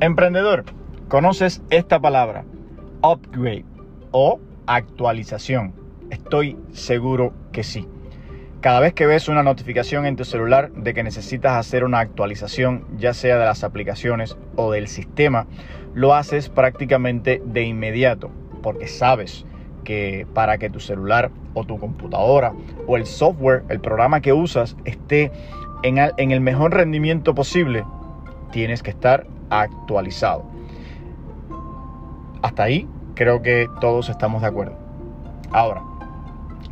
Emprendedor, ¿conoces esta palabra? Upgrade o actualización. Estoy seguro que sí. Cada vez que ves una notificación en tu celular de que necesitas hacer una actualización, ya sea de las aplicaciones o del sistema, lo haces prácticamente de inmediato, porque sabes que para que tu celular o tu computadora o el software, el programa que usas, esté en el, mejor rendimiento posible, tienes que estar actualizado. Hasta ahí creo que todos estamos de acuerdo. Ahora,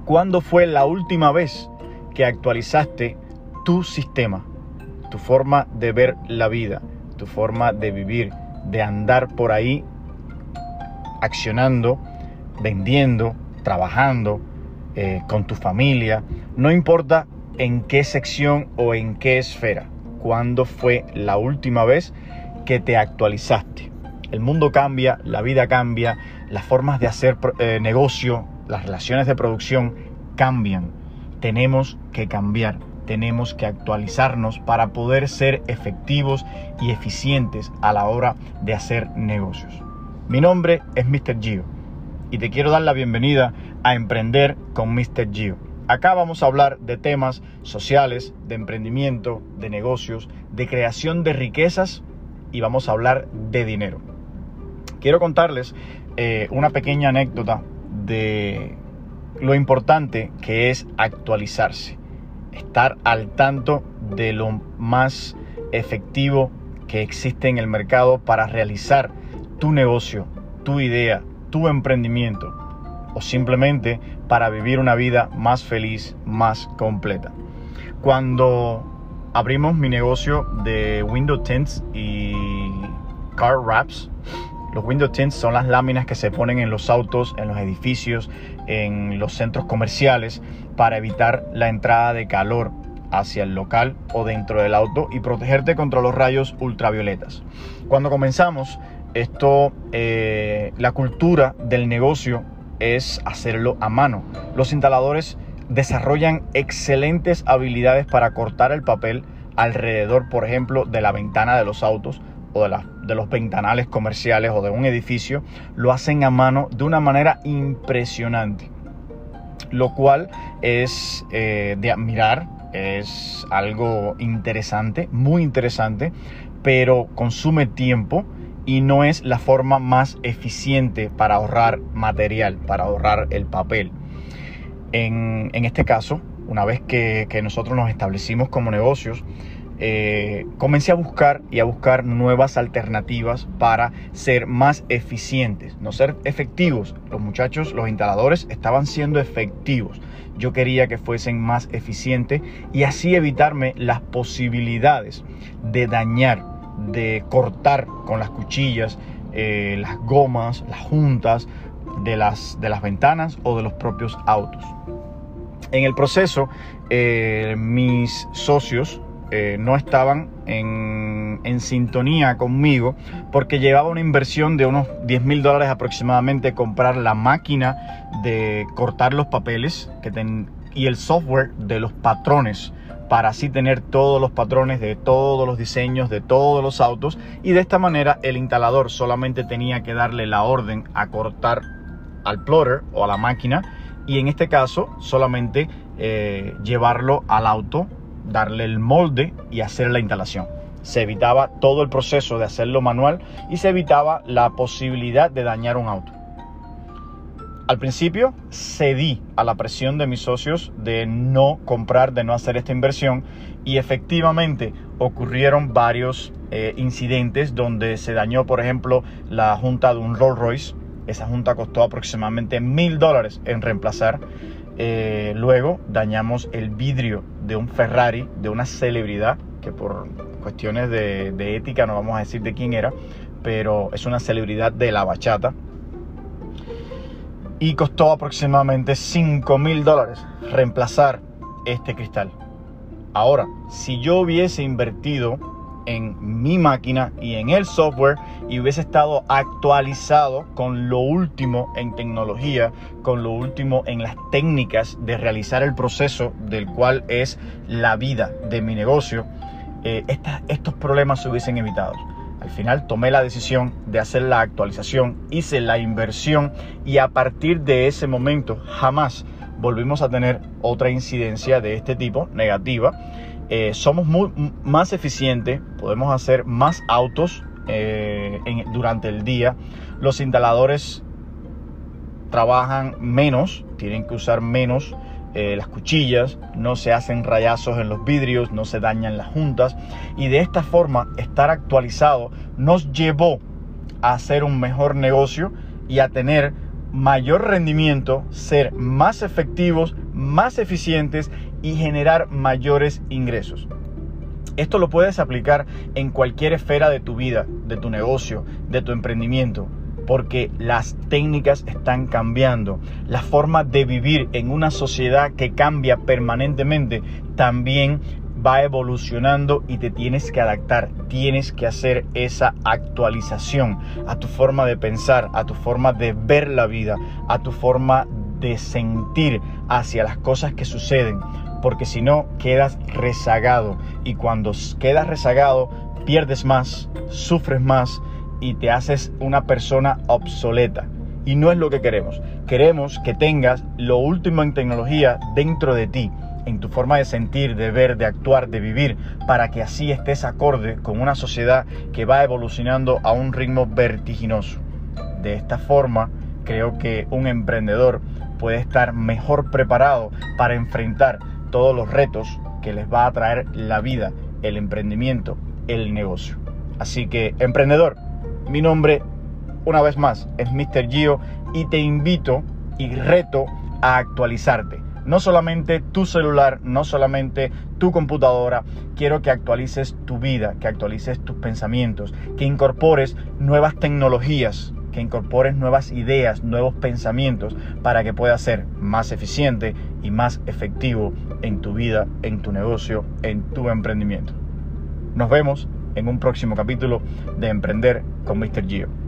¿cuándo fue la última vez que actualizaste tu sistema, tu forma de ver la vida, tu forma de vivir, de andar por ahí accionando, vendiendo, trabajando eh, con tu familia? No importa en qué sección o en qué esfera. ¿Cuándo fue la última vez que te actualizaste. El mundo cambia, la vida cambia, las formas de hacer eh, negocio, las relaciones de producción cambian. Tenemos que cambiar, tenemos que actualizarnos para poder ser efectivos y eficientes a la hora de hacer negocios. Mi nombre es Mr. Gio y te quiero dar la bienvenida a Emprender con Mr. Gio. Acá vamos a hablar de temas sociales, de emprendimiento, de negocios, de creación de riquezas y vamos a hablar de dinero. Quiero contarles eh, una pequeña anécdota de lo importante que es actualizarse, estar al tanto de lo más efectivo que existe en el mercado para realizar tu negocio, tu idea, tu emprendimiento o simplemente para vivir una vida más feliz, más completa. Cuando abrimos mi negocio de window tints y car wraps. Los window tints son las láminas que se ponen en los autos, en los edificios, en los centros comerciales para evitar la entrada de calor hacia el local o dentro del auto y protegerte contra los rayos ultravioletas. Cuando comenzamos, esto, eh, la cultura del negocio es hacerlo a mano. Los instaladores desarrollan excelentes habilidades para cortar el papel alrededor, por ejemplo, de la ventana de los autos o de, los ventanales comerciales o de un edificio, lo hacen a mano de una manera impresionante. Lo cual es eh, de admirar, es algo interesante, muy interesante, pero consume tiempo y no es la forma más eficiente para ahorrar material, para ahorrar el papel. En, este caso, una vez que, nosotros nos establecimos como negocios, eh, comencé a buscar y a buscar nuevas alternativas para ser más eficientes, no ser efectivos. Los muchachos, los instaladores, estaban siendo efectivos. Yo quería que fuesen más eficientes y así evitarme las posibilidades de dañar, de cortar con las cuchillas eh, las gomas, las juntas, de las, de las ventanas o de los propios autos. En el proceso, eh, mis socios eh, no estaban en, en, sintonía conmigo porque llevaba una inversión de unos 10 mil dólares aproximadamente comprar la máquina de cortar los papeles y el software de los patrones para así tener todos los patrones de todos los diseños de todos los autos. Y de esta manera el instalador solamente tenía que darle la orden a cortar al plotter o a la máquina y en este caso solamente eh, llevarlo al auto, darle el molde y hacer la instalación. Se evitaba todo el proceso de hacerlo manual y se evitaba la posibilidad de dañar un auto. Al principio cedí a la presión de mis socios de no comprar, de no hacer esta inversión y efectivamente ocurrieron varios eh, incidentes donde se dañó, por ejemplo, la junta de un Rolls Royce esa junta costó aproximadamente mil dólares en reemplazar. Eh, luego dañamos el vidrio de un Ferrari de una celebridad que por cuestiones de, de ética no vamos a decir de quién era, pero es una celebridad de la bachata. Y costó aproximadamente 5 mil dólares reemplazar este cristal. Ahora, si yo hubiese invertido en mi máquina y en el software y hubiese estado actualizado con lo último en tecnología, con lo último en las técnicas de realizar el proceso del cual es la vida de mi negocio, eh, estos problemas se hubiesen evitado. Al final tomé la decisión de hacer la actualización, hice la inversión y a partir de ese momento jamás volvimos a tener otra incidencia de este tipo negativa. Eh, somos más eficientes, podemos hacer más autos eh, durante el día. Los instaladores trabajan menos, tienen que usar menos eh, las cuchillas, no se hacen rayazos en los vidrios, no se dañan las juntas y de esta forma estar actualizado nos llevó a hacer un mejor negocio y a tener mayor rendimiento, ser más efectivos, más eficientes y generar mayores ingresos. Esto lo puedes aplicar en cualquier esfera de tu vida, de tu negocio, de tu emprendimiento, porque las técnicas están cambiando. La forma de vivir en una sociedad que cambia permanentemente también va evolucionando y te tienes que adaptar, tienes que hacer esa actualización a tu forma de pensar, a tu forma de ver la vida, a tu forma de sentir hacia las cosas que suceden, porque si no quedas rezagado y cuando quedas rezagado pierdes más, sufres más y te haces una persona obsoleta. Y no es lo que queremos. Queremos que tengas lo último en tecnología dentro de ti en tu forma de sentir, de ver, de actuar, de vivir, para que así estés acorde con una sociedad que va evolucionando a un ritmo vertiginoso. De esta forma, creo que un emprendedor puede estar mejor preparado para enfrentar todos los retos que les va a traer la vida, el emprendimiento, el negocio. Así que, emprendedor, mi nombre, una vez más, es Mr. Gio y te invito y reto a actualizarte no solamente tu celular, no solamente tu computadora, quiero que actualices tu vida, que actualices tus pensamientos, que incorpores nuevas tecnologías, que incorpores nuevas ideas, nuevos pensamientos para que puedas ser más eficiente y más efectivo en tu vida, en tu negocio, en tu emprendimiento. Nos vemos en un próximo capítulo de Emprender con Mr. Gio.